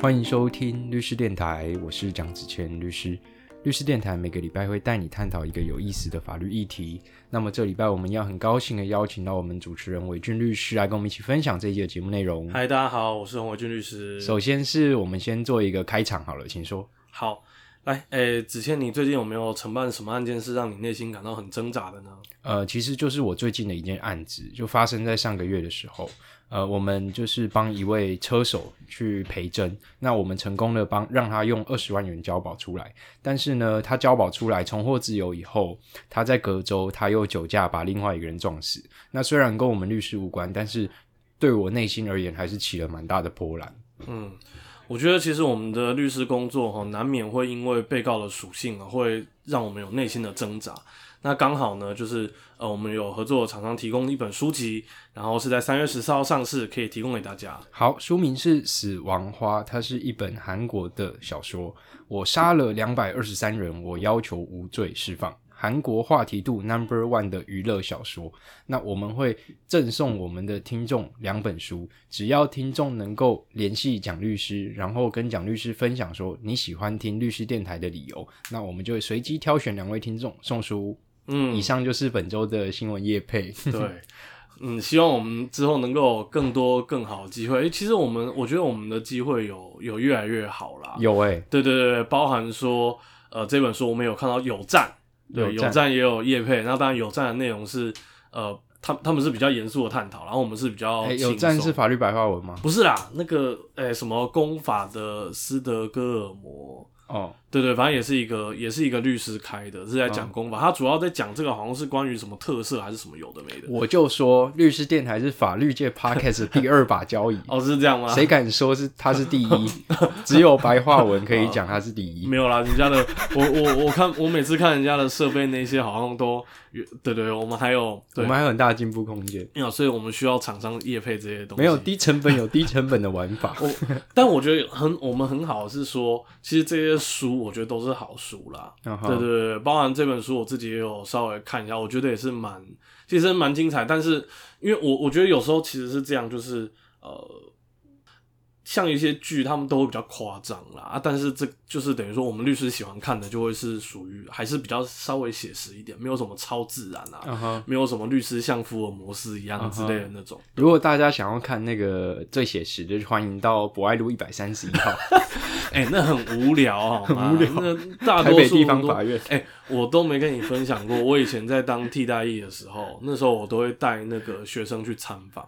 欢迎收听律师电台，我是蒋子谦律师。律师电台每个礼拜会带你探讨一个有意思的法律议题。那么这礼拜我们要很高兴的邀请到我们主持人韦俊律师来跟我们一起分享这一节的节目内容。嗨，大家好，我是洪伟俊律师。首先是我们先做一个开场好了，请说。好，来，诶，子谦，你最近有没有承办什么案件是让你内心感到很挣扎的呢？呃，其实就是我最近的一件案子，就发生在上个月的时候。呃，我们就是帮一位车手去赔真，那我们成功的帮让他用二十万元交保出来，但是呢，他交保出来重获自由以后，他在隔周他又酒驾把另外一个人撞死。那虽然跟我们律师无关，但是对我内心而言还是起了蛮大的波澜。嗯，我觉得其实我们的律师工作哈，难免会因为被告的属性啊，会让我们有内心的挣扎。那刚好呢，就是呃，我们有合作厂商提供一本书籍，然后是在三月十四号上市，可以提供给大家。好，书名是《死亡花》，它是一本韩国的小说。我杀了两百二十三人，我要求无罪释放。韩国话题度 number one 的娱乐小说。那我们会赠送我们的听众两本书，只要听众能够联系蒋律师，然后跟蒋律师分享说你喜欢听律师电台的理由，那我们就会随机挑选两位听众送书。嗯，以上就是本周的新闻业配。对，嗯，希望我们之后能够更多更好的机会。其实我们我觉得我们的机会有有越来越好啦。有哎，对对对，包含说呃这本书我们有看到有赞，对有站也有业配。那当然有站的内容是呃他他们是比较严肃的探讨，然后我们是比较有站是法律白话文吗？不是啦，那个诶什么公法的斯德哥尔摩。哦，对对，反正也是一个，也是一个律师开的，是在讲公法。他主要在讲这个，好像是关于什么特色还是什么有的没的。我就说，律师电台是法律界 podcast 第二把交椅。哦，是这样吗？谁敢说是他是第一？只有白话文可以讲他是第一。没有啦，人家的，我我我看，我每次看人家的设备那些，好像都。对对，我们还有，我们还有很大的进步空间。有，所以我们需要厂商业配这些东西。没有低成本，有低成本的玩法。我，但我觉得很，我们很好是说，其实这些书我觉得都是好书啦。对对对，包含这本书我自己也有稍微看一下，我觉得也是蛮，其实蛮精彩。但是因为我我觉得有时候其实是这样，就是呃。像一些剧，他们都会比较夸张啦啊，但是这就是等于说，我们律师喜欢看的，就会是属于还是比较稍微写实一点，没有什么超自然啊，没有什么律师像福尔摩斯一样之类的那种。如果大家想要看那个最写实的，就欢迎到博爱路一百三十一号。哎，那很无聊啊，很无聊。那大多数地方法院，哎，我都没跟你分享过。我以前在当替代役的时候，那时候我都会带那个学生去参访。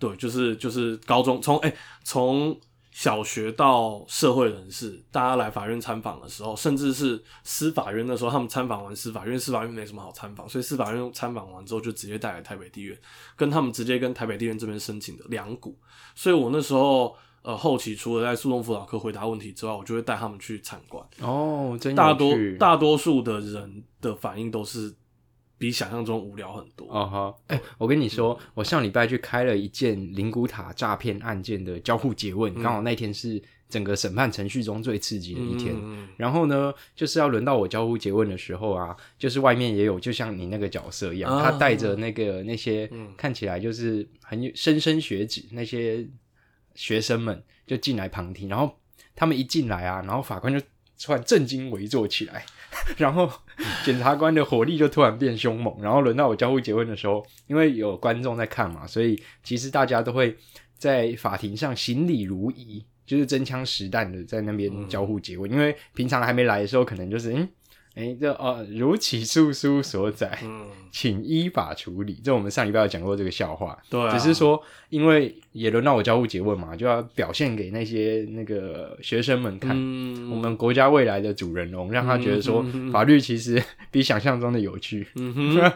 对，就是就是高中从哎从小学到社会人士，大家来法院参访的时候，甚至是司法院的时候，他们参访完司法院，司法院没什么好参访，所以司法院参访完之后就直接带来台北地院，跟他们直接跟台北地院这边申请的两股。所以我那时候呃后期除了在诉讼辅导科回答问题之外，我就会带他们去参观。哦，真大多大多数的人的反应都是。比想象中无聊很多。哦哈，哎，我跟你说，我上礼拜去开了一件灵谷塔诈骗案件的交互诘问，刚好那天是整个审判程序中最刺激的一天。然后呢，就是要轮到我交互诘问的时候啊，就是外面也有，就像你那个角色一样，他带着那个那些看起来就是很莘莘学子那些学生们就进来旁听，然后他们一进来啊，然后法官就突然震惊围坐起来。然后检察官的火力就突然变凶猛，然后轮到我交互结婚的时候，因为有观众在看嘛，所以其实大家都会在法庭上行礼如仪，就是真枪实弹的在那边交互结婚。因为平常还没来的时候，可能就是嗯。哎，这哦，如起诉书所载，请依法处理。这我们上礼拜有讲过这个笑话，对，只是说因为也轮到我交互诘问嘛，就要表现给那些那个学生们看，我们国家未来的主人翁，让他觉得说法律其实 比想象中的有趣。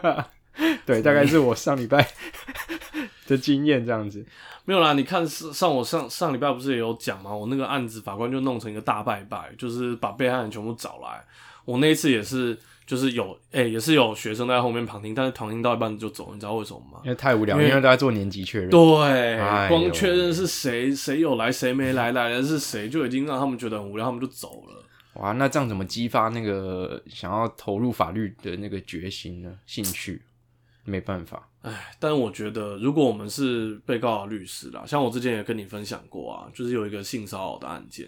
对，大概是我上礼拜 的经验这样子。没有啦，你看上我上上礼拜不是也有讲吗？我那个案子法官就弄成一个大拜拜，就是把被害人全部找来。我那一次也是，就是有，哎，也是有学生在后面旁听，但是旁听到一半就走，你知道为什么吗？因为太无聊，因为大家做年级确认。对，光确认是谁，谁有来，谁没来，来的是谁，就已经让他们觉得很无聊，他们就走了。哇，那这样怎么激发那个想要投入法律的那个决心呢？兴趣？没办法。哎，但我觉得，如果我们是被告的律师啦，像我之前也跟你分享过啊，就是有一个性骚扰的案件，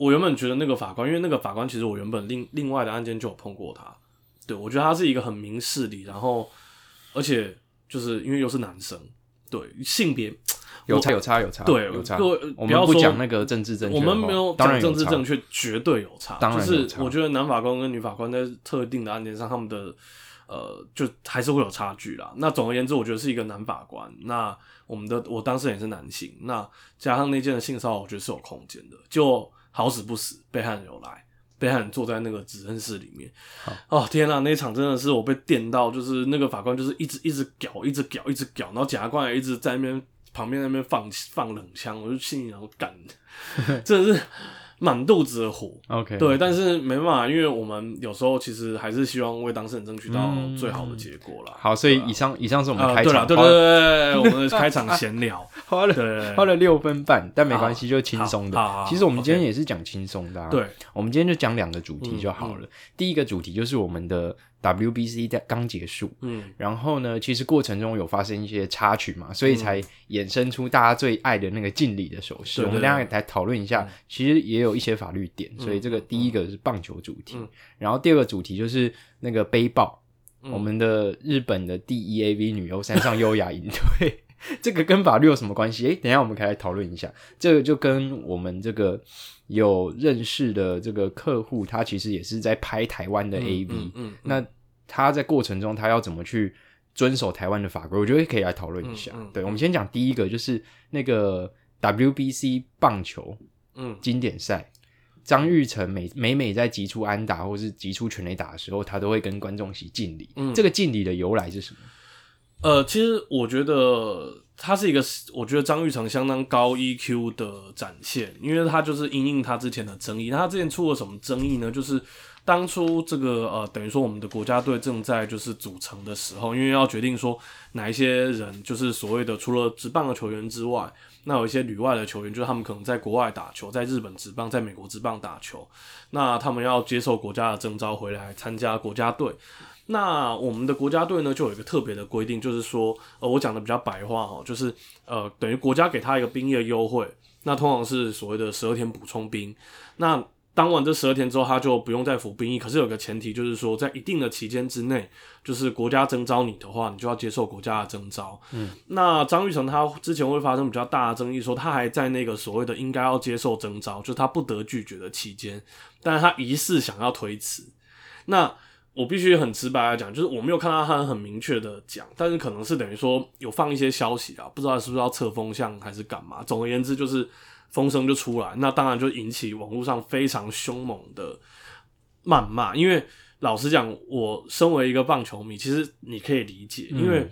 我原本觉得那个法官，因为那个法官其实我原本另另外的案件就有碰过他，对我觉得他是一个很明事理，然后而且就是因为又是男生，对性别有差有差有差，对有差。各位我们要说讲那个政治正确我，们没有讲政治正确，绝对有差。当然就是我觉得男法官跟女法官在特定的案件上，他们的呃，就还是会有差距啦。那总而言之，我觉得是一个男法官。那我们的我当事人也是男性，那加上那件的性骚扰，我觉得是有空间的。就好死不死，被害人有来，被害人坐在那个指认室里面。哦天呐，那一场真的是我被电到，就是那个法官就是一直一直屌，一直屌，一直屌，然后检察官也一直在那边旁边那边放放冷枪，我就心里然后干，真的是满肚子的火。OK，对，但是没办法，因为我们有时候其实还是希望为当事人争取到嗯最好的结果啦。好，所以以上以上是我们啊，开对了，对对场对，我们的 开场闲聊，花了花了六分半，但没关系，就轻松。的其实我们今天也是讲轻松的啊。对，我们今天就讲两个主题就好嗯了。第一个主题就是我们的 WBC 在刚结束，嗯。然后呢，其实过程中有发生一些插曲嘛，所以才衍生出大家最爱的那个敬礼的手势。我们等一下来讨论一下，其实也有一些法律点，所以这个第一个是棒球主题，嗯。然后第二个主题就是那个背包，嗯。我们的日本的第一 AV 女优山上优雅营队。这个跟法律有什么关系？诶，等一下我们可以来讨论一下。这个就跟我们这个有认识的这个客户，他其实也是在拍台湾的 AV，、嗯嗯，那他在过程中他要怎么去遵守台湾的法规？我觉得可以来讨论一下。对，我们先讲第一个，就是那个 WBC 棒球嗯经典赛，张玉成每每每在击出安打或是击出全垒打的时候，他都会跟观众席敬礼。嗯这个敬礼的由来是什么？呃，其实我觉得他是一个，我觉得张玉成相当高 EQ 的展现，因为他就是因应他之前的争议。那他之前出了什么争议呢？就是当初这个呃，等于说我们的国家队正在就是组成的时候，因为要决定说哪一些人就是所谓的除了职棒的球员之外，那有一些旅外的球员，就是他们可能在国外打球，在日本职棒、在美国职棒打球，那他们要接受国家的征召回来参加国家队。那我们的国家队呢，就有一个特别的规定，就是说，呃，我讲的比较白话哈，就是呃，等于国家给他一个兵役的优惠，那通常是所谓的十二天补充兵。那当完这十二天之后，他就不用再服兵役。可是有个前提，就是说，在一定的期间之内，就是国家征召你的话，你就要接受国家的征召。嗯，那张玉成他之前会发生比较大的争议，说他还在那个所谓的应该要接受征召，就是他不得拒绝的期间，但是他疑似想要推辞。那我必须很直白来讲，就是我没有看到他很明确的讲，但是可能是等于说有放一些消息啊，不知道是不是要测风向还是干嘛。总而言之，就是风声就出来，那当然就引起网络上非常凶猛的谩骂。因为老实讲，我身为一个棒球迷，其实你可以理解，因为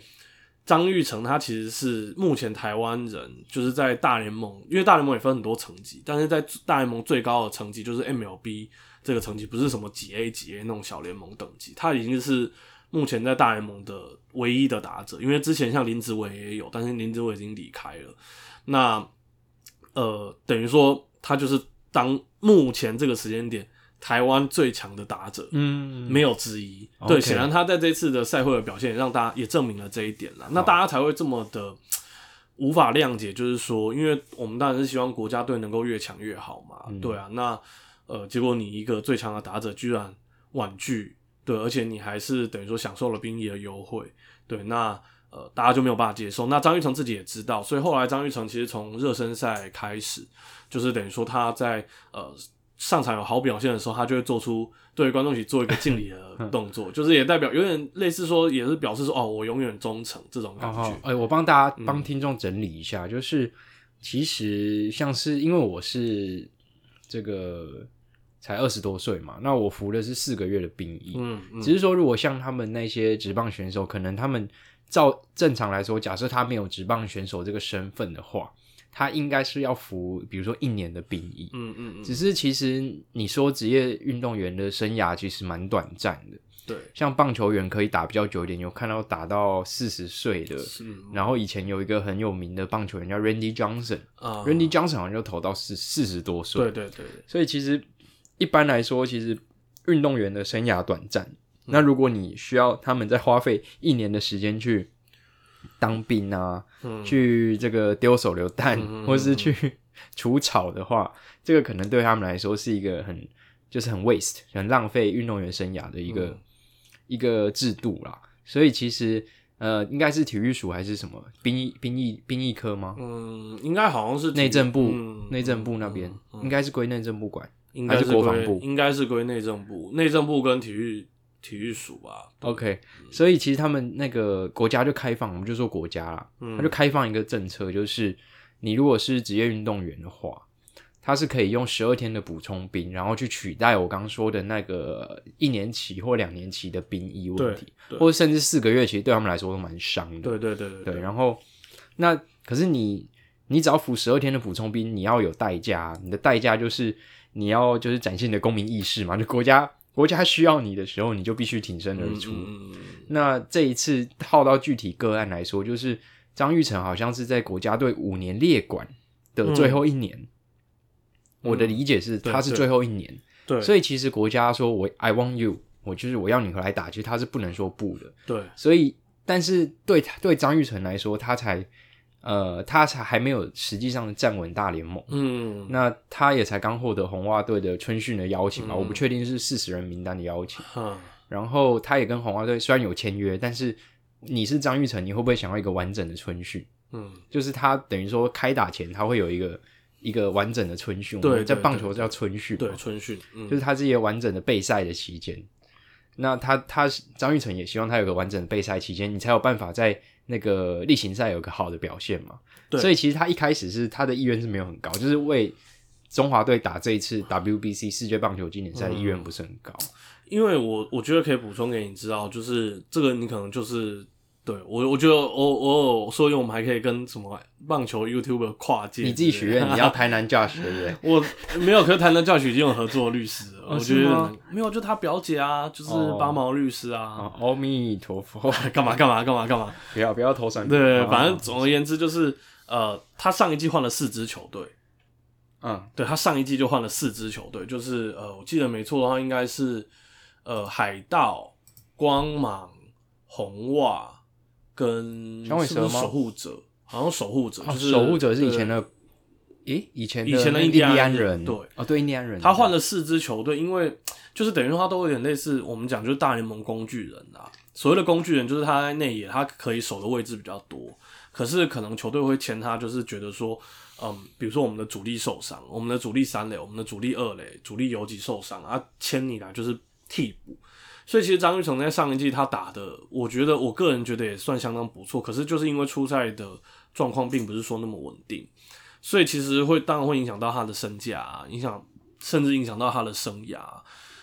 张玉成他其实是目前台湾人，就是在大联盟，因为大联盟也分很多层级，但是在大联盟最高的层级就是 MLB 这个成绩，不是什么几 A 几 A 那种小联盟等级，他已经是目前在大联盟的唯一的打者。因为之前像林子伟也有，但是林子伟已经离开了。那呃，等于说他就是当目前这个时间点台湾最强的打者。嗯，没有之一。对，显然他在这次的赛会的表现，也让大家也证明了这一点了。那大家才会这么的无法谅解，就是说，因为我们当然是希望国家队能够越强越好嘛。嗯对啊，那呃，结果你一个最强的打者居然婉拒，对，而且你还是等于说享受了兵役的优惠，对，那。呃，大家就没有办法接受。那张玉成自己也知道，所以后来张玉成其实从热身赛开始，就是等于说他在呃上场有好表现的时候，他就会做出对观众席做一个敬礼的 动作，就是也代表有点类似说，也是表示说哦，我永远忠诚这种感觉。哦，哎、我帮大家嗯帮听众整理一下，就是其实像是因为我是这个才二十多岁嘛，那我服的是四个月的兵役，嗯嗯只是说如果像他们那些职棒选手，可能他们照正常来说，假设他没有职棒选手这个身份的话，他应该是要服，比如说一年的兵役。嗯嗯。嗯，只是其实你说职业运动员的生涯其实蛮短暂的，对，像棒球员可以打比较久一点，有看到打到四十岁的，嗯然后以前有一个很有名的棒球员叫 Randy Johnson，Randy、啊，Johnson 好像就投到四四十多岁，对对对对，所以其实一般来说，其实运动员的生涯短暂。那如果你需要他们再花费一年的时间去当兵啊，去这个丢手榴弹，或是去除草的话，这个可能对他们来说是一个很就是很 waste 很浪费运动员生涯的一个一个制度啦。所以其实呃，应该是体育署还是什么兵役兵役兵役科吗？嗯，应该好像是内政部内政部那边，应该是归内政部管，应该是国防部，应该是归内政部，内政部跟体育。体育署吧，OK，所以其实他们那个国家就开放，我们就说国家啦，他就开放一个政策，就是你如果是职业运动员的话，他是可以用十二天的补充兵，然后去取代我刚说的那个一年期或两年期的兵役问题，或者甚至四个月，其实对他们来说都蛮伤的。对对对对。然后那可是你你只要服十二天的补充兵，你要有代价，你的代价就是你要就是展现你的公民意识嘛，就国家。国家需要你的时候，你就必须挺身而出。那这一次套到具体个案来说，就是张玉成好像是在国家队五年列管的最后一年。我的理解是，他是最后一年。对，所以其实国家说我 I want you，我就是我要你回来打，其实他是不能说不的。对，所以但是对对张玉成来说，他才。呃，他才还没有实际上站稳大联盟，嗯，那他也才刚获得红袜队的春训的邀请嘛，我不确定是四十人名单的邀请，嗯，然后他也跟红袜队虽然有签约，但是你是张玉成，你会不会想要一个完整的春训？嗯，就是他等于说开打前他会有一个一个完整的春训，对，在棒球叫春训，对，春训，嗯。就是他这些完整的备赛的期间，那他他张玉成也希望他有个完整的备赛期间，你才有办法在。那个例行赛有个好的表现嘛？对，所以其实他一开始是他的意愿是没有很高，就是为中华队打这一次 WBC 世界棒球经典赛的意愿不是很高。因为我我觉得可以补充给你知道，就是这个你可能就是。对我，我觉得我我所以我们还可以跟什么棒球 YouTube 跨界。你自己许愿，你要 台南教学对我没有，可是台南教学已经有合作律师了。我觉得没有，就他表姐啊，就是八毛律师啊。阿弥陀佛，干嘛干嘛干嘛干嘛？不要不要投三。对，反正总而言之就是呃，他上一季换了四支球队。嗯，对他上一季就换了四支球队，就是呃，我记得没错的话，应该是呃海盗、光芒、红袜。跟守护者，好像守护者就是守护者是以前的，诶，以前以前的印第安人，对，哦，对，印第安人，他换了四支球队，因为就是等于说他都有点类似我们讲就是大联盟工具人啊，所谓的工具人就是他在内野他可以守的位置比较多，可是可能球队会签他，就是觉得说，嗯，比如说我们的主力受伤，我们的主力三垒，我们的主力二垒，主力游击受伤啊，签你来就是替补。所以其实张玉成在上一季他打的，我觉得我个人觉得也算相当不错。可是就是因为出赛的状况并不是说那么稳定，所以其实会当然会影响到他的身价，影响甚至影响到他的生涯。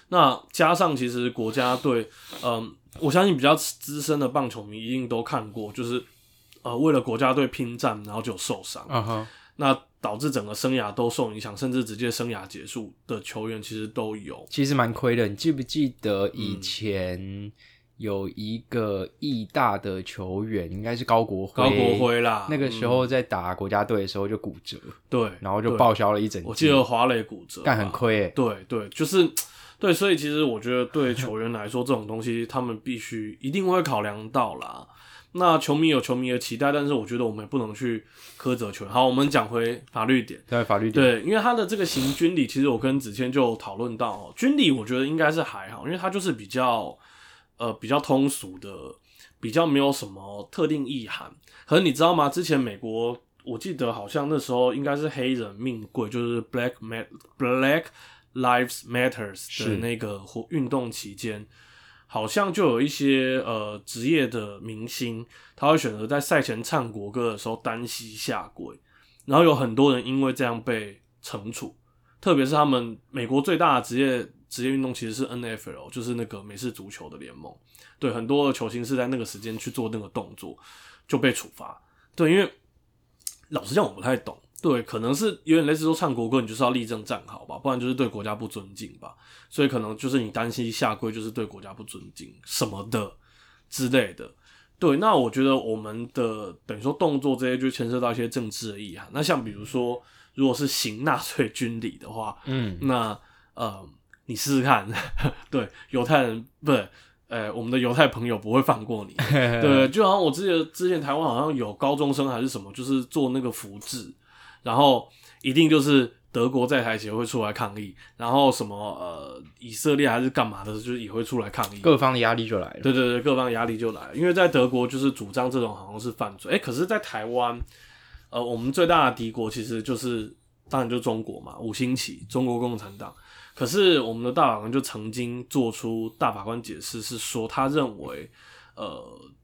那加上其实国家队，嗯，我相信比较资深的棒球迷一定都看过，就是呃为了国家队拼战，然后就受伤。嗯哼，那。导致整个生涯都受影响，甚至直接生涯结束的球员其实都有，其实蛮亏的。你记不记得以前有一个义大的球员，应该是高国辉，高国辉啦。那个时候在打国家队的时候就骨折，对，然后就报销了一整。我记得华磊骨折，但很亏。对对，就是对，所以其实我觉得对球员来说，这种东西他们必须一定会考量到啦。那球迷有球迷的期待，但是我觉得我们也不能去苛责球员。好，我们讲回法律点。对，法律点。对，因为他的这个行军礼，其实我跟子谦就讨论到，军礼我觉得应该是还好，因为它就是比较呃比较通俗的，比较没有什么特定意涵。可是你知道吗？之前美国我记得好像那时候应该是黑人命贵，就是 Black Ma Black Lives Matters 的那个活运动期间。好像就有一些呃职业的明星，他会选择在赛前唱国歌的时候单膝下跪，然后有很多人因为这样被惩处。特别是他们美国最大的职业职业运动其实是 N F L，就是那个美式足球的联盟。对，很多的球星是在那个时间去做那个动作就被处罚。对，因为老实讲我不太懂。对，可能是有点类似说唱国歌，你就是要立正站好吧，不然就是对国家不尊敬吧。所以可能就是你担心下跪就是对国家不尊敬什么的之类的。对，那我觉得我们的等于说动作这些就牵涉到一些政治的意涵。那像比如说，如果是行纳粹军礼的话，嗯，那呃，你试试看，对犹太人不是呃，我们的犹太朋友不会放过你。对，就好像我记得之前台湾好像有高中生还是什么，就是做那个福制，然后一定就是德国在台协会出来抗议，然后什么呃以色列还是干嘛的，就是也会出来抗议，各方的压力就来了。对对对，各方压力就来了，因为在德国就是主张这种好像是犯罪，哎，可是，在台湾，呃，我们最大的敌国其实就是当然就中国嘛，五星旗，中国共产党。可是我们的大法官就曾经做出大法官解释，是说他认为，呃，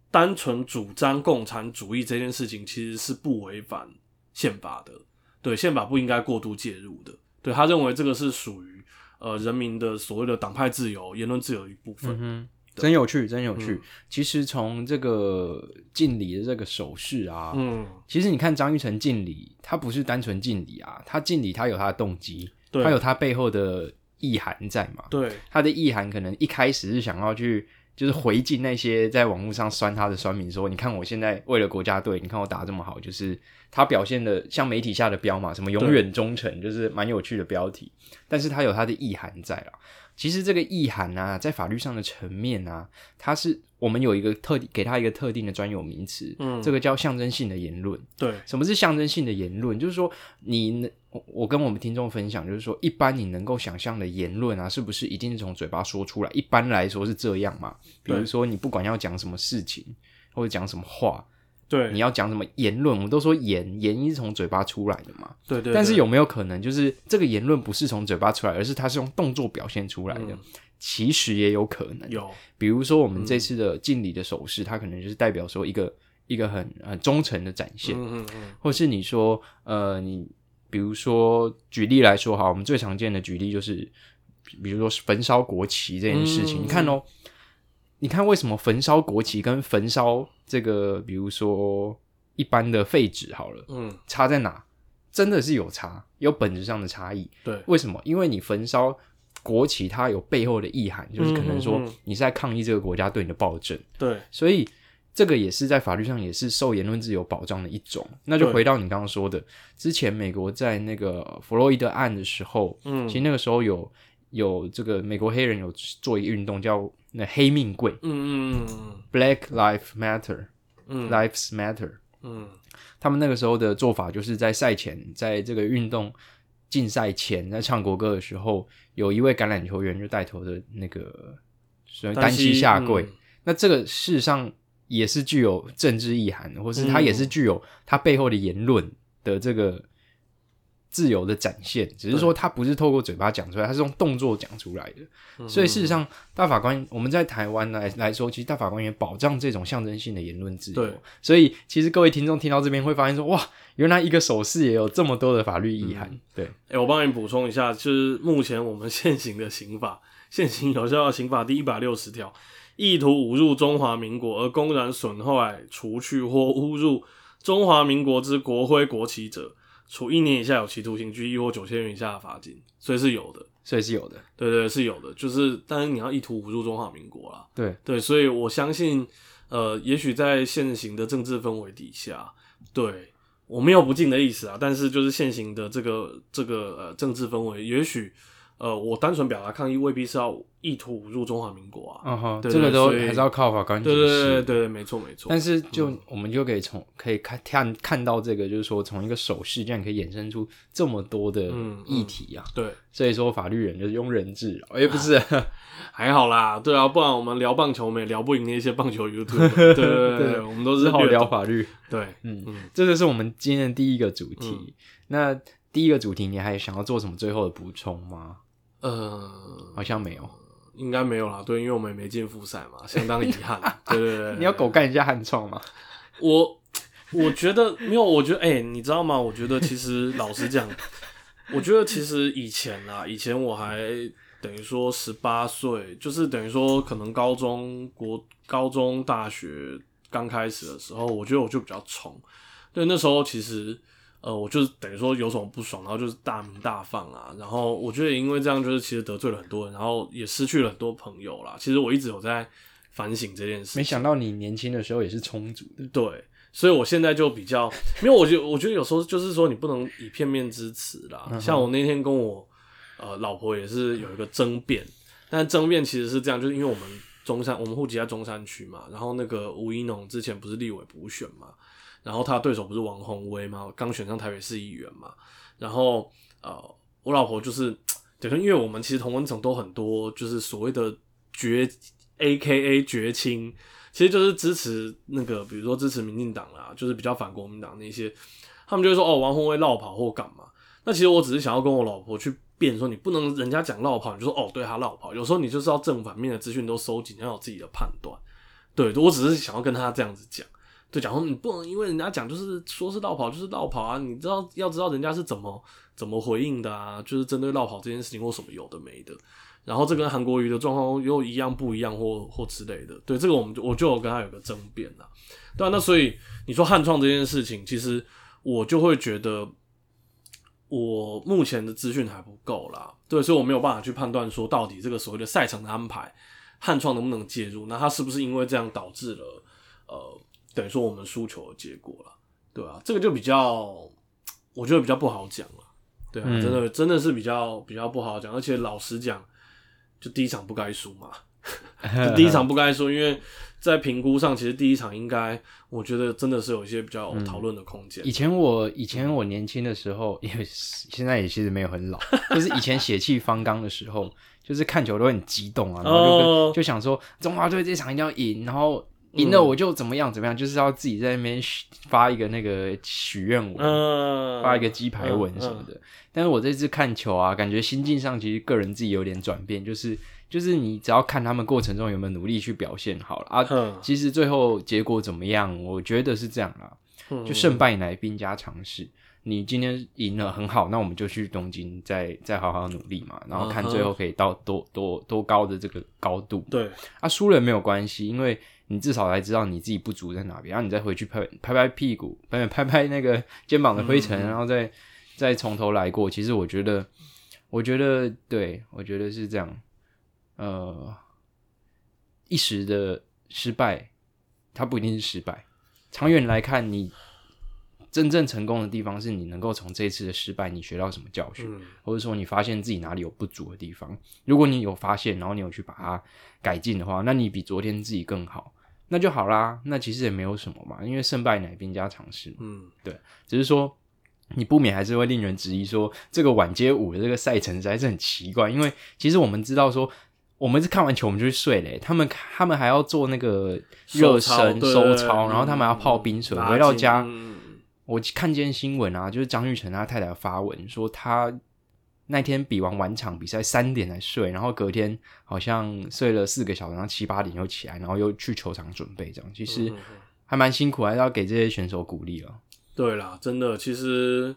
单纯主张共产主义这件事情其实是不违反宪法的，对宪法不应该过度介入的，对他认为这个是属于呃人民的所谓的党派自由、言论自由的一部分。嗯真有趣，真有趣。其实从这个敬礼的这个手势啊，嗯，其实你看张玉成敬礼，他不是单纯敬礼啊，他敬礼他有他的动机，他有他背后的。意涵在嘛？对，他的意涵可能一开始是想要去，就是回敬那些在网络上酸他的酸民，说：“你看我现在为了国家队，你看我打这么好。”就是他表现的像媒体下的标嘛，什么永远忠诚，就是蛮有趣的标题。但是它有它的意涵在啦。其实这个意涵啊，在法律上的层面啊，它是我们有一个特给它一个特定的专有名词，嗯，这个叫象征性的言论。对，什么是象征性的言论？就是说你。我跟我们听众分享，就是说，一般你能够想象的言论啊，是不是一定是从嘴巴说出来？一般来说是这样嘛？比如说，你不管要讲什么事情，或者讲什么话，对，你要讲什么言论，我们都说言言是从嘴巴出来的嘛？对对。但是有没有可能，就是这个言论不是从嘴巴出来，而是它是用动作表现出来的？其实也有可能。有，比如说我们这次的敬礼的手势，它可能就是代表说一个一个很很忠诚的展现，嗯嗯嗯，或是你说呃你。比如说，举例来说，哈，我们最常见的举例就是，比如说焚烧国旗这件事情。你看哦，你看为什么焚烧国旗跟焚烧这个，比如说一般的废纸，好了，嗯，差在哪？真的是有差，有本质上的差异。对，为什么？因为你焚烧国旗，它有背后的意涵，就是可能说你是在抗议这个国家对你的暴政。对，所以。这个也是在法律上也是受言论自由保障的一种。那就回到你刚刚说的，之前美国在那个弗洛伊德案的时候，嗯，其实那个时候有有这个美国黑人有做一个运动叫那黑命贵，嗯嗯嗯，Black Life Matter，嗯，Lives Matter，嗯，他们那个时候的做法就是在赛前，在这个运动竞赛前，在唱国歌的时候，有一位橄榄球员就带头的那个单膝下跪。那这个事实上。也是具有政治意涵，或是它也是具有它背后的言论的这个自由的展现，只是说他不是透过嘴巴讲出来，他是用动作讲出来的。所以事实上，大法官我们在台湾来来说，其实大法官也保障这种象征性的言论自由。所以其实各位听众听到这边会发现说，哇，原来一个手势也有这么多的法律意涵。对，哎，我帮你补充一下，就是目前我们现行的刑法，现行有效的刑法第一百六十条。意图侮辱中华民国而公然损坏、除去或侮辱中华民国之国徽国旗者，处一年以下有期徒刑、拘役或九千元以下的罚金。所以是有的，所以是有的，对对是有的。就是，但是你要意图侮辱中华民国啦。对对，所以我相信，呃，也许在现行的政治氛围底下，对我没有不敬的意思啊。但是就是现行的这个这个呃政治氛围，也许。呃，我单纯表达抗议未必是要意图侮辱中华民国啊，嗯哼，这个都还是要靠法官解释。对对对对，没错没错。但是就我们就可以从可以看看看到这个，就是说从一个手势，这样可以衍生出这么多的议题啊。对，所以说法律人就是庸人自扰，也不是 还好啦。对啊，不然我们聊棒球，我们也聊不赢那些棒球 YouTube。对对对，我们都是好聊法律。对，嗯嗯，这就是我们今天的第一个主题。那第一个主题，你还想要做什么最后的补充吗？呃，好像没有，应该没有啦。对，因为我们也没进复赛嘛，相当遗憾。对对对，你要狗干一下汉创吗？我我觉得没有，我觉得哎，你知道吗？我觉得其实老实讲，我觉得其实以前啊，以前我还等于说十八岁，就是等于说可能高中国、高中、大学刚开始的时候，我觉得我就比较冲。对，那时候其实。呃，我就是等于说有什么不爽，然后就是大鸣大放啊，然后我觉得因为这样就是其实得罪了很多人，然后也失去了很多朋友啦。其实我一直有在反省这件事。没想到你年轻的时候也是充足的。对，所以我现在就比较，因为我觉得我觉得有时候就是说你不能以片面之词啦。像我那天跟我呃老婆也是有一个争辩，但争辩其实是这样，就是因为我们中山，我们户籍在中山区嘛，然后那个吴一农之前不是立委补选嘛，然后他的对手不是王宏威嘛，刚选上台北市议员嘛，然后呃，我老婆就是 等于因为我们其实同温层都很多，就是所谓的绝 A K A 绝亲，其实就是支持那个，比如说支持民进党啦，就是比较反国民党那些，他们就会说哦，王宏威绕跑或干嘛。那其实我只是想要跟我老婆去辩说，你不能人家讲绕跑，你就说哦，对他绕跑。有时候你就是要正反面的资讯都收集，你要有自己的判断。对我只是想要跟他这样子讲，就讲说你不能因为人家讲就是说是绕跑就是绕跑啊，你知道要知道人家是怎么怎么回应的啊，就是针对绕跑这件事情或什么有的没的。然后这跟韩国瑜的状况又一样不一样或或之类的。对这个我们我就有跟他有个争辩啦。对，那所以你说汉创这件事情，其实我就会觉得。我目前的资讯还不够啦，对，所以我没有办法去判断说到底这个所谓的赛程的安排，汉创能不能介入？那他是不是因为这样导致了呃，等于说我们输球的结果了？对啊，这个就比较，我觉得比较不好讲了。对啊，真的真的是比较比较不好讲，而且老实讲，就第一场不该输嘛，第一场不该输，因为。在评估上，其实第一场应该，我觉得真的是有一些比较讨论的空间。以前我以前我年轻的时候，因为 现在也其实没有很老，就是以前血气方刚的时候，就是看球都很激动啊，然后就就想说中华队这场一定要赢，然后赢了我就怎么样怎么样，就是要自己在那边发一个那个许愿文，发一个鸡排文什么的。但是我这次看球啊，感觉心境上其实个人自己有点转变，就是。就是你只要看他们过程中有没有努力去表现好了啊，其实最后结果怎么样，我觉得是这样啦，就胜败乃兵家常事。你今天赢了很好，那我们就去东京再再好好努力嘛，然后看最后可以到多多多高的这个高度。对啊，输了没有关系，因为你至少才知道你自己不足在哪边，然后你再回去拍拍拍屁股，拍拍拍那个肩膀的灰尘，然后再再从头来过。其实我觉得，我觉得对我觉得是这样。呃，一时的失败，它不一定是失败。长远来看，你真正成功的地方是你能够从这一次的失败，你学到什么教训，或者说你发现自己哪里有不足的地方。如果你有发现，然后你有去把它改进的话，那你比昨天自己更好，那就好啦。那其实也没有什么嘛，因为胜败乃兵家常事。嗯，对，只是说你不免还是会令人质疑，说这个晚街舞的这个赛程实在是很奇怪，因为其实我们知道说。我们是看完球我们就去睡嘞，他们他们还要做那个热身收操，然后他们要泡冰水。回到家，我看见新闻啊，就是张玉成他太太发文说，他那天比完晚场比赛三点才睡，然后隔天好像睡了四个小时，然后七八点又起来，然后又去球场准备这样，其实还蛮辛苦，还是要给这些选手鼓励了。对啦，真的，其实。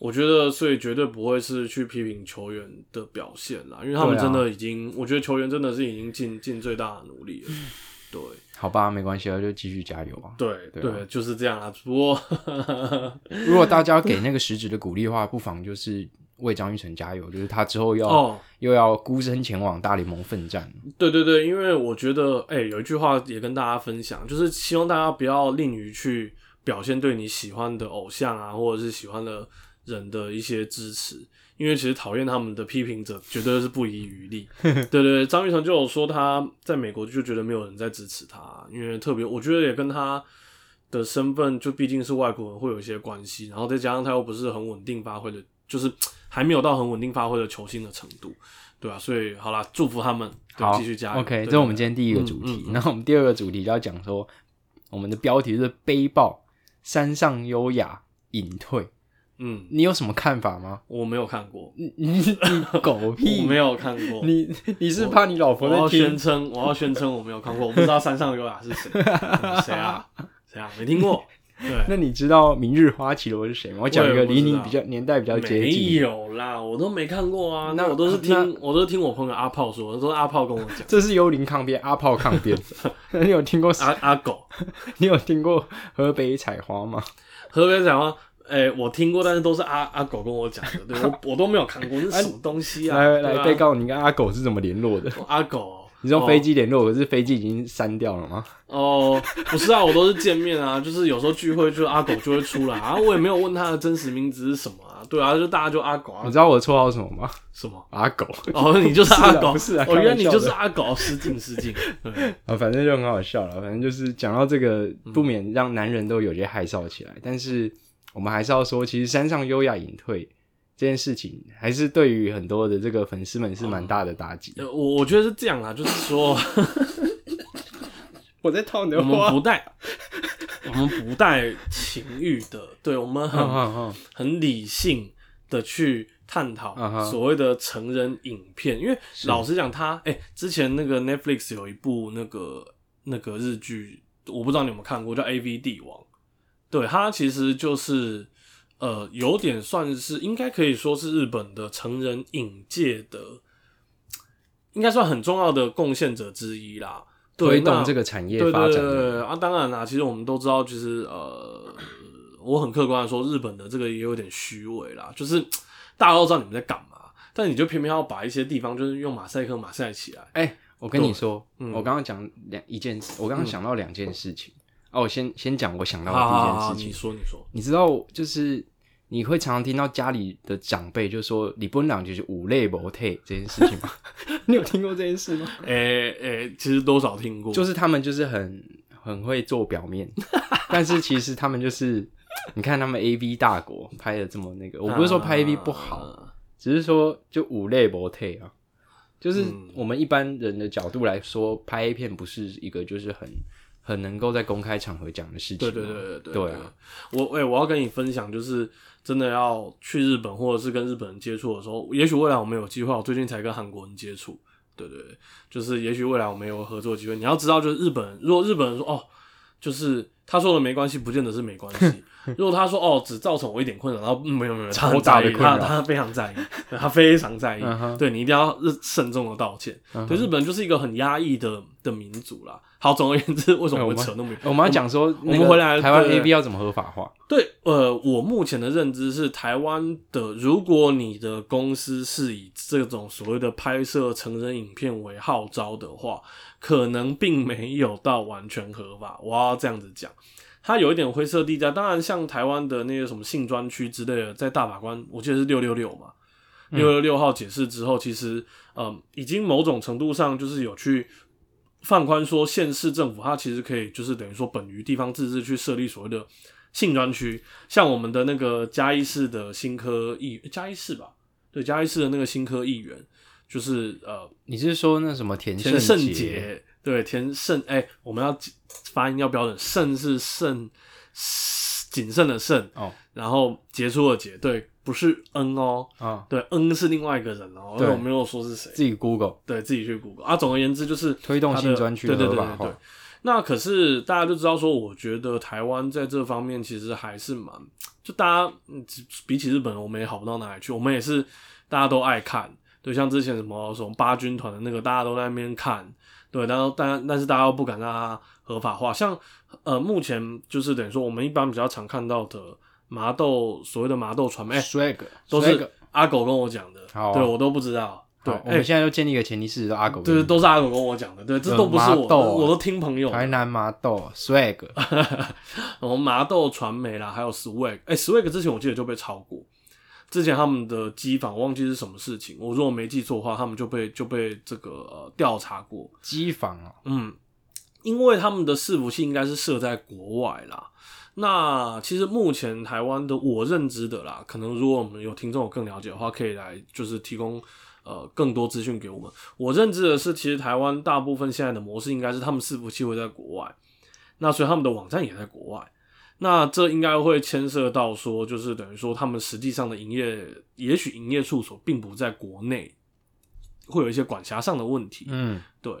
我觉得，所以绝对不会是去批评球员的表现啦，因为他们真的已经，我觉得球员真的是已经尽尽最大的努力了。对，好吧，没关系啊，就继续加油啊。对对，就是这样啊。不过 如果大家给那个实质的鼓励的话，不妨就是为张玉成加油，就是他之后要又要孤身前往大联盟奋战。对对对，因为我觉得，哎，有一句话也跟大家分享，就是希望大家不要吝于去表现对你喜欢的偶像啊，或者是喜欢的。人的一些支持，因为其实讨厌他们的批评者绝对是不遗余力。对对对，张玉成就有说他在美国就觉得没有人在支持他，因为特别我觉得也跟他的身份就毕竟是外国人会有一些关系，然后再加上他又不是很稳定发挥的，就是还没有到很稳定发挥的球星的程度，对啊？所以好啦，祝福他们，继续加油。OK，这是我们今天第一个主题，然后我们第二个主题就要讲说，我们的标题是“背包山上优雅隐退”。嗯，你有什么看法吗？我没有看过，你 你狗屁，我没有看过。你你是怕你老婆在要宣称，我要宣称我没有看过，我不知道山上优雅是谁，谁啊？谁啊？没听过。对，那你知道明日花绮罗是谁吗？我讲一个离你比较年代比较接近。没有啦，我都没看过啊。那我都是听，我都是听我朋友阿炮说，都是阿炮跟我讲。这是幽灵抗辩，阿炮抗辩。你有听过阿阿狗？你有听过河北采花吗？河北采花。哎，我听过，但是都是阿阿狗跟我讲的，对我 我都没有看过，是什么东西啊？来来，被告你跟阿狗是怎么联络的？阿狗，你用飞机联络，可是飞机已经删掉了吗？哦，不是啊，我都是见面啊，就是有时候聚会，就阿狗就会出来啊，我也没有问他的真实名字是什么啊，啊，对啊，就大家就阿狗啊。你知道我的绰号是什么吗？什么？阿狗。哦，你就是阿狗，不是啊？我，原来你就是阿狗，失敬失敬。啊，反正就很好笑了。反正就是讲到这个，不免让男人都有些害臊起来。但是我们还是要说，其实山上优雅隐退这件事情，还是对于很多的这个粉丝们是蛮大的打击。我我觉得是这样啊，就是说，我在套你我们不带，我们不带情欲的，对我们很很理性的去探讨所谓的成人影片，因为老实讲，他哎，之前那个 Netflix 有一部那个那个日剧，我不知道你有没有看过，叫《A V 帝王》，对，它其实就是呃，有点算是应该可以说是日本的成人影界的，应该算很重要的贡献者之一啦。推动这个产业发展对啊，当然啦，其实我们都知道，就是呃，我很客观的说，日本的这个也有点虚伪啦，就是大家都知道你们在干嘛，但你就偏偏要把一些地方就是用马赛克马赛起来。哎，我跟你说，嗯我刚刚讲两一件事，我刚刚想到两件事情。哦，我先先讲我想到的第一件事情。你说，你说，你知道就是。你会常常听到家里的长辈就说“李本朗就是五类模特”这件事情吗？你有听过这件事吗？诶诶，其实多少听过。就是他们就是很很会做表面，但是其实他们就是你看他们 A V 大国拍的这么那个，我不是说拍 A V 不好，只是说就五类模特啊，就是我们一般人的角度来说，拍 A 片不是一个就是很。很能够在公开场合讲的事情。对对对对对。对啊，我哎，我要跟你分享，就是真的要去日本或者是跟日本人接触的时候，也许未来我们有机会。我最近才跟韩国人接触，对对对，就是也许未来我们有合作机会。你要知道，就是日本，如果日本人说哦，就是他说的没关系，不见得是没关系。如果他说哦，只造成我一点困扰，然后没有没有，超大的困扰，他非常在意，他非常在意。对你一定要慎重的道歉。对，日本就是一个很压抑的的民族啦。好，总而言之，为什么会扯那么远？我们要讲说，我们回来台湾 A B 要怎么合法化？对，呃，我目前的认知是，台湾的如果你的公司是以这种所谓的拍摄成人影片为号召的话，可能并没有到完全合法。我要这样子讲，它有一点灰色地带。当然，像台湾的那些什么性专区之类的，在大法官，我记得是六六六嘛，六六六号解释之后，其实，嗯，已经某种程度上就是有去。放宽说，县市政府它其实可以，就是等于说，本于地方自治去设立所谓的性专区，像我们的那个嘉义市的新科议，嘉义市吧，对，嘉义市的那个新科议员，就是呃，你是说那什么田田圣杰？对，田圣，哎，我们要发音要标准，圣是圣，谨慎的慎哦，然后杰出的杰，对。不是 N 哦，啊，对，N 是另外一个人哦，我没有说是谁，自己 Google，对自己去 Google 啊。总而言之，就是推动性专区合法化。那可是大家就知道说，我觉得台湾在这方面其实还是蛮，就大家比起日本，我们也好不到哪里去。我们也是大家都爱看，对，像之前什么什么八军团的那个，大家都在那边看，对，然后但但是大家又不敢让它合法化。像呃，目前就是等于说，我们一般比较常看到的。麻豆所谓的麻豆传媒，swag 都是阿狗跟我讲的，对我都不知道。对，我们现在就建立一个前提是阿狗，对，都是阿狗跟我讲的。对，这都不是我，我都听朋友。台南麻豆 swag，我们麻豆传媒啦，还有 swag。哎，swag 之前我记得就被超过，之前他们的机房忘记是什么事情，我如果没记错的话，他们就被就被这个呃调查过机房啊。嗯，因为他们的伺服器应该是设在国外啦。那其实目前台湾的我认知的啦，可能如果我们有听众有更了解的话，可以来就是提供呃更多资讯给我们。我认知的是，其实台湾大部分现在的模式应该是他们伺服器会在国外，那所以他们的网站也在国外。那这应该会牵涉到说，就是等于说他们实际上的营业，也许营业处所并不在国内，会有一些管辖上的问题。嗯，对，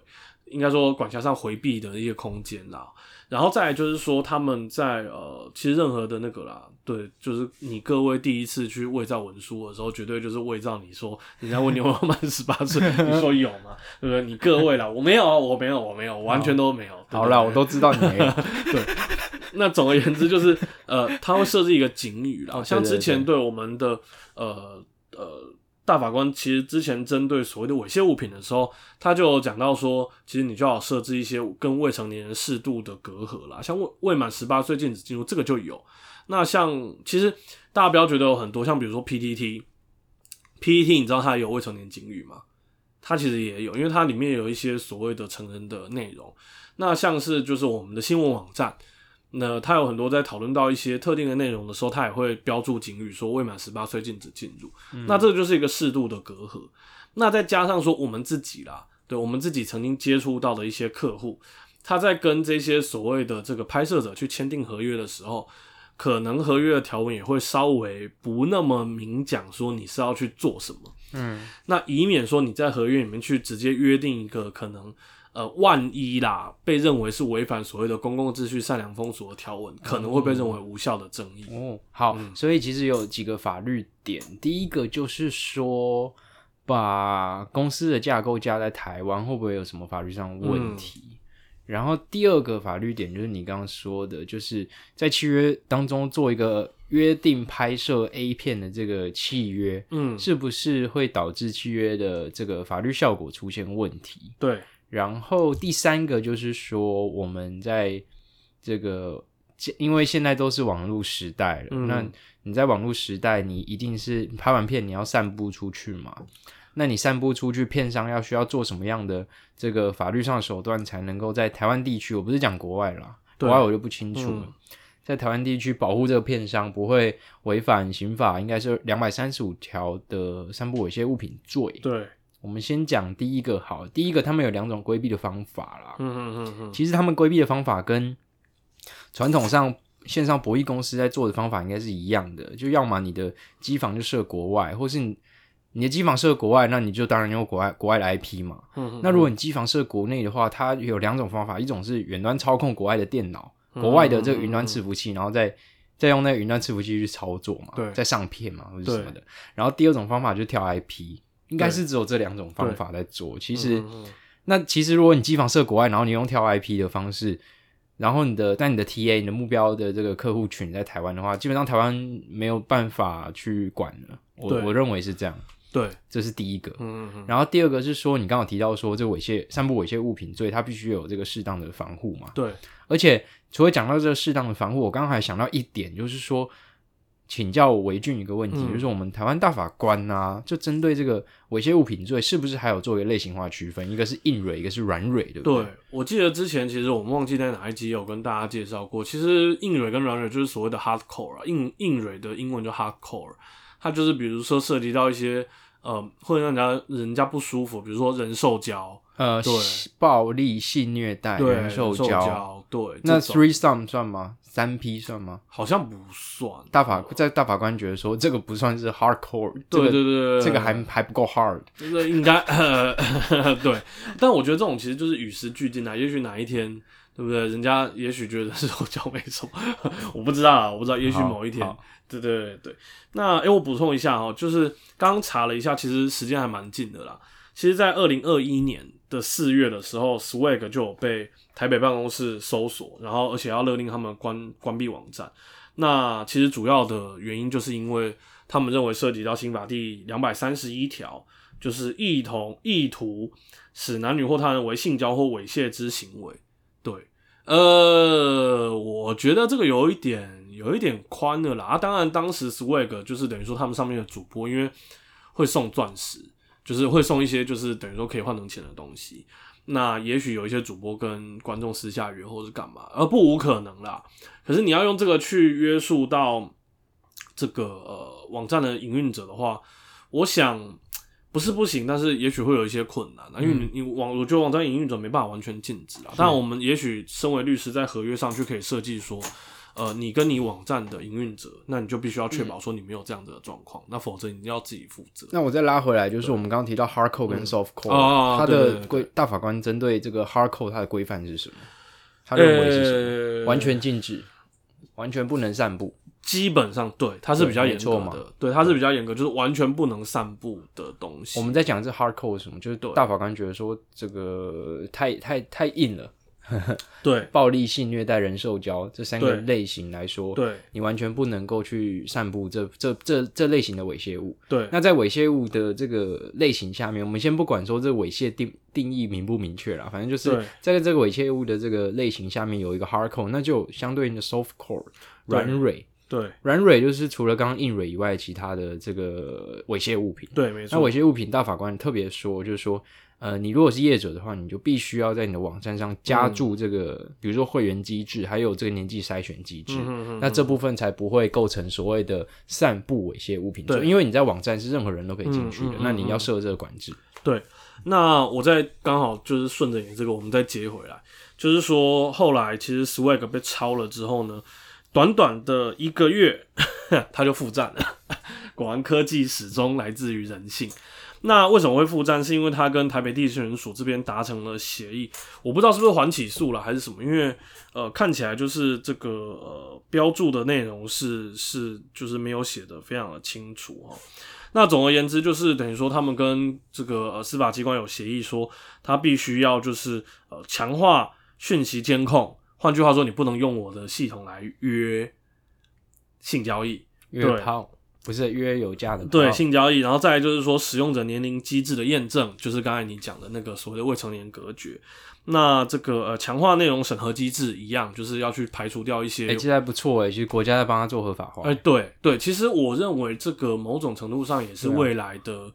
应该说管辖上回避的一些空间啦。然后再来就是说，他们在呃，其实任何的那个啦，对，就是你各位第一次去伪造文书的时候，绝对就是伪造你说人家问你有没有满十八岁，你说有吗？对不对？你各位啦，我没有，我没有，我没有，完全都没有。好了，我都知道你没有。对，那总而言之就是呃，他会设置一个警语啦，像之前对我们的呃呃。大法官其实之前针对所谓的猥亵物品的时候，他就讲到说，其实你就要设置一些跟未成年人适度的隔阂啦，像未未满十八岁禁止进入，这个就有。那像其实大家不要觉得有很多，像比如说 PTT，PTT 你知道它有未成年警语吗？它其实也有，因为它里面有一些所谓的成人的内容。那像是就是我们的新闻网站，那他有很多在讨论到一些特定的内容的时候，他也会标注警语说未满十八岁禁止进入。那这就是一个适度的隔阂。那再加上说我们自己啦，对我们自己曾经接触到的一些客户，他在跟这些所谓的这个拍摄者去签订合约的时候。可能合约的条文也会稍微不那么明讲，说你是要去做什么，嗯，那以免说你在合约里面去直接约定一个可能，呃，万一啦，被认为是违反所谓的公共秩序、善良风俗的条文，可能会被认为无效的争议。哦，好，所以其实有几个法律点，第一个就是说，把公司的架构加在台湾，会不会有什么法律上问题？然后第二个法律点就是你刚刚说的，就是在契约当中做一个约定拍摄 A 片的这个契约，嗯，是不是会导致契约的这个法律效果出现问题？对。然后第三个就是说，我们在这个因为现在都是网络时代了，那你在网络时代，你一定是拍完片你要散布出去嘛？那你散布出去，片商要需要做什么样的这个法律上的手段，才能够在台湾地区？我不是讲国外啦，国外我就不清楚了。在台湾地区保护这个片商不会违反刑法，应该是两百三十五条的散布猥亵物品罪。对，我们先讲第一个好，第一个他们有两种规避的方法啦。嗯嗯嗯嗯，其实他们规避的方法跟传统上线上博弈公司在做的方法应该是一样的，就要么你的机房就设国外，或是你。你的机房设国外，那你就当然用国外国外的 IP 嘛。那如果你机房设国内的话，它有两种方法，一种是远端操控国外的电脑，国外的这个云端伺服器，然后再再用那个云端伺服器去操作嘛，再上片嘛或者什么的。然后第二种方法就是跳 IP，应该是只有这两种方法在做。其实，那其实如果你机房设国外，然后你用跳 IP 的方式，然后你的但你的 TA 你的目标的这个客户群在台湾的话，基本上台湾没有办法去管了。我我认为是这样。对，这是第一个。嗯嗯嗯。然后第二个是说，你刚好提到说，这个猥亵、散布猥亵物品罪，它必须有这个适当的防护嘛？对。而且，除了讲到这个适当的防护，我刚刚还想到一点，就是说，请教维俊一个问题，就是我们台湾大法官啊，就针对这个猥亵物品罪，是不是还有做一个类型化区分？一个是硬蕊，一个是软蕊，对不对？对，我记得之前其实我们忘记在哪一集有跟大家介绍过，其实硬蕊跟软蕊就是所谓的 hardcore 啊，硬硬蕊的英文就 hardcore。它就是比如说涉及到一些呃会让人家人家不舒服，比如说人兽交，呃，对，暴力性虐待，人兽交，对。那 three some 算吗？三 P 算吗？好像不算。大法在大法官觉得说这个不算是 hardcore，对对对，这个还还不够 hard，这个应该 对。但我觉得这种其实就是与时俱进啊，也许哪一天。对不对？人家也许觉得是我教没错，我不知道，我不知道。也许某一天，对对对。那哎，我补充一下哦，就是刚刚查了一下，其实时间还蛮近的啦。其实，在二零二一年的四月的时候，Swag 就有被台北办公室搜索，然后而且要勒令他们关关闭网站。那其实主要的原因就是因为他们认为涉及到刑法第两百三十一条，就是意同意图使男女或他人为性交或猥亵之行为。对，呃，我觉得这个有一点，有一点宽的啦。啊，当然，当时 Swag 就是等于说他们上面的主播，因为会送钻石，就是会送一些，就是等于说可以换成钱的东西。那也许有一些主播跟观众私下约，或是干嘛，而不无可能啦。可是你要用这个去约束到这个呃网站的营运者的话，我想。不是不行，但是也许会有一些困难啊，因为你你网，我觉得网站营运者没办法完全禁止啊。但我们也许身为律师，在合约上就可以设计说，呃，你跟你网站的营运者，那你就必须要确保说你没有这样的状况，那否则你要自己负责。那我再拉回来，就是我们刚刚提到 hard code 跟 soft code，它的规大法官针对这个 hard code，它的规范是什么？他认为是什么？完全禁止，完全不能散布。基本上对，它是比较严格的，对，它是比较严格，就是完全不能散布的东西。我们在讲这 hard code 什么，就是大法官觉得说这个太太太硬了，对，暴力性虐待人兽交这三个类型来说，对，你完全不能够去散布这这这这类型的猥亵物。对，那在猥亵物的这个类型下面，我们先不管说这猥亵定定义明不明确啦，反正就是在这个猥亵物的这个类型下面有一个 hardcore，那就相对应的 soft core 软蕊。对，软蕊就是除了刚刚硬蕊以外，其他的这个猥亵物品。对，没错。那猥亵物品，大法官特别说，就是说，呃，你如果是业者的话，你就必须要在你的网站上加注这个，比如说会员机制，还有这个年纪筛选机制，那这部分才不会构成所谓的散布猥亵物品罪，因为你在网站是任何人都可以进去的，那你要设这个管制。对，那我在刚好就是顺着你这个，我们再接回来，就是说后来其实 Swag 被抄了之后呢。短短的一个月，他就负债了。果然，科技始终来自于人性。那为什么会负债？是因为他跟台北地检署这边达成了协议。我不知道是不是还起诉了，还是什么？因为呃，看起来就是这个呃标注的内容是是就是没有写的非常的清楚哈。那总而言之，就是等于说他们跟这个呃司法机关有协议，说他必须要就是呃强化讯息监控。换句话说，你不能用我的系统来约性交易，约炮不是约有价的对性交易，然后再来就是说使用者年龄机制的验证，就是刚才你讲的那个所谓的未成年隔绝。那这个呃强化内容审核机制一样，就是要去排除掉一些。哎，其实还不错哎，其实国家在帮他做合法化。哎，对对，其实我认为这个某种程度上也是未来的。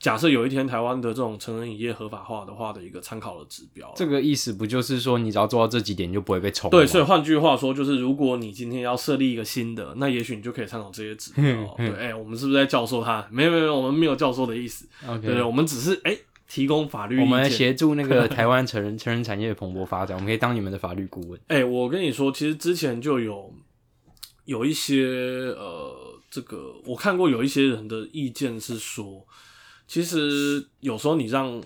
假设有一天台湾的这种成人影业合法化的话的一个参考的指标，这个意思不就是说你只要做到这几点，就不会被冲？对，所以换句话说，就是如果你今天要设立一个新的，那也许你就可以参考这些指标。对，哎，我们是不是在教授他？没有没有，我们没有教授的意思。对对，我们只是哎提供法律，我们协助那个台湾成人成人产业蓬勃发展，我们可以当你们的法律顾问。哎，我跟你说，其实之前就有有一些呃，这个我看过有一些人的意见是说。其实有时候你让，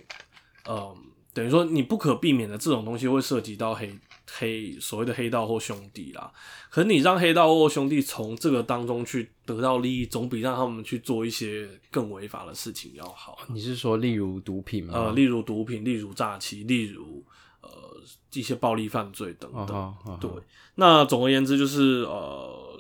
呃，等于说你不可避免的这种东西会涉及到黑黑所谓的黑道或兄弟啦。可你让黑道或兄弟从这个当中去得到利益，总比让他们去做一些更违法的事情要好。你是说例如毒品吗？呃，例如毒品，例如诈欺，例如呃一些暴力犯罪等等。对，那总而言之就是呃。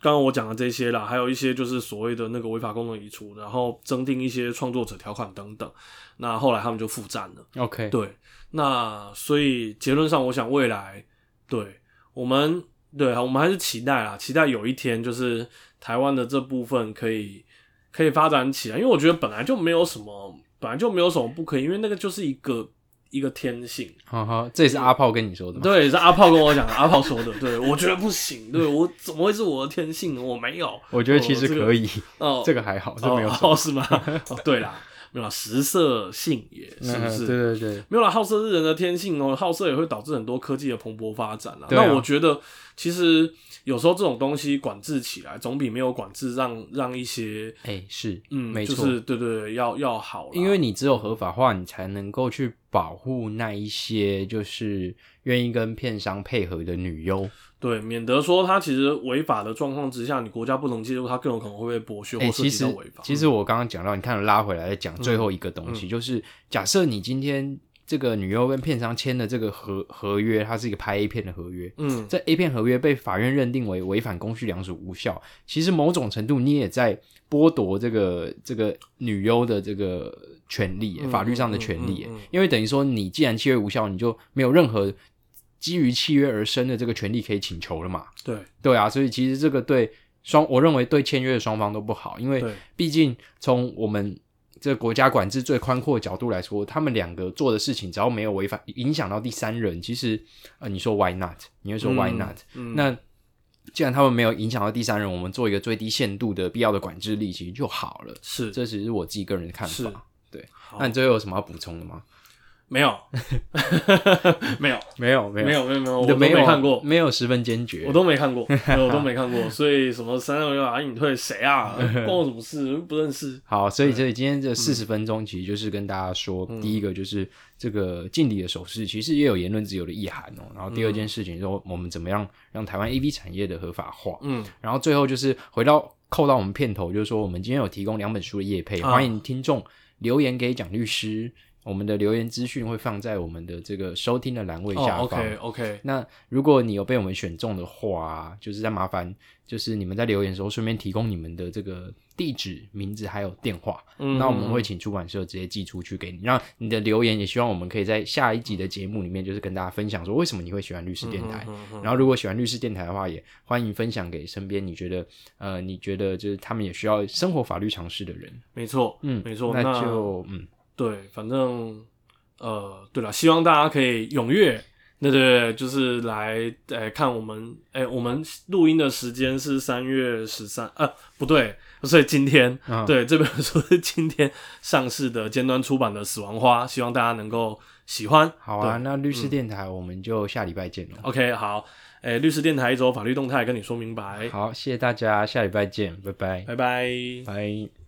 刚刚我讲的这些啦，还有一些就是所谓的那个违法功能移除，然后增订一些创作者条款等等。那后来他们就负债了。OK，对，那所以结论上，我想未来对我们，对啊，我们还是期待啦，期待有一天就是台湾的这部分可以可以发展起来，因为我觉得本来就没有什么，本来就没有什么不可以，因为那个就是一个。一个天性，哈哈，这也是阿炮跟你说的吗，对，是阿炮跟我讲的，阿炮说的，对我觉得不行，对我怎么会是我的天性呢？我没有，我觉得其实可以，哦，这个还好，这没有，哦，是吗？哦，对啦，没有，食色性也，是不是？对对对，没有啦，好色是人的天性哦，好色也会导致很多科技的蓬勃发展啦。那我觉得其实。有时候这种东西管制起来，总比没有管制让让一些哎是嗯没错，对对对，要要好。因为你只有合法化，你才能够去保护那一些就是愿意跟片商配合的女优，对，免得说他其实违法的状况之下，你国家不能介入，他更有可能会被剥削或涉及到违法。其实我刚刚讲到，你看拉回来讲最后一个东西，就是假设你今天。这个女优跟片商签的这个合合约，它是一个拍 A 片的合约。嗯，这 A 片合约被法院认定为违反公序良俗无效。其实某种程度，你也在剥夺这个这个女优的这个权利，法律上的权利。因为等于说，你既然契约无效，你就没有任何基于契约而生的这个权利可以请求了嘛？对对啊，所以其实这个对双，我认为对签约的双方都不好，因为毕竟从我们。这个国家管制最宽阔的角度来说，他们两个做的事情，只要没有违反影响到第三人，其实呃，你说 why not？你会说 why not？那既然他们没有影响到第三人，我们做一个最低限度的必要的管制力，其实就好了。是，这只是我自己个人的看法。对，那你最后有什么要补充的吗？没有，没有，没有，没有，没有，没有，没有，我都没看过，没有十分坚决，我都没看过，我都没看过，所以什么三六六啊，隐退谁啊，关我什么事？不认识。好，所以这今天这四十分钟，其实就是跟大家说，第一个就是这个敬礼的手势，其实也有言论自由的意涵哦。然后第二件事情说，我们怎么样让台湾 A V 产业的合法化？嗯，然后最后就是回到扣到我们片头，就是说我们今天有提供两本书的业配，欢迎听众留言给蒋律师。我们的留言资讯会放在我们的这个收听的栏位下方。OK OK，那如果你有被我们选中的话，就是在麻烦，就是你们在留言的时候顺便提供你们的这个地址、名字还有电话，那我们会请出版社直接寄出去给你。然后你的留言也希望我们可以在下一集的节目里面，就是跟大家分享说为什么你会喜欢律师电台。然后如果喜欢律师电台的话，也欢迎分享给身边你觉得呃你觉得就是他们也需要生活法律常识的人。没错，嗯，没错，那就嗯。对，反正呃，对了，希望大家可以踊跃，那对对，就是来诶看我们，诶，我们录音的时间是三月十三，呃，不对，所以今天，对这本书是今天上市的尖端出版的《死亡花》，希望大家能够喜欢。好啊，那律师电台我们就下礼拜见了。OK，好，诶，律师电台一周法律动态跟你说明白。好，谢谢大家，下礼拜见，拜拜，拜拜，拜。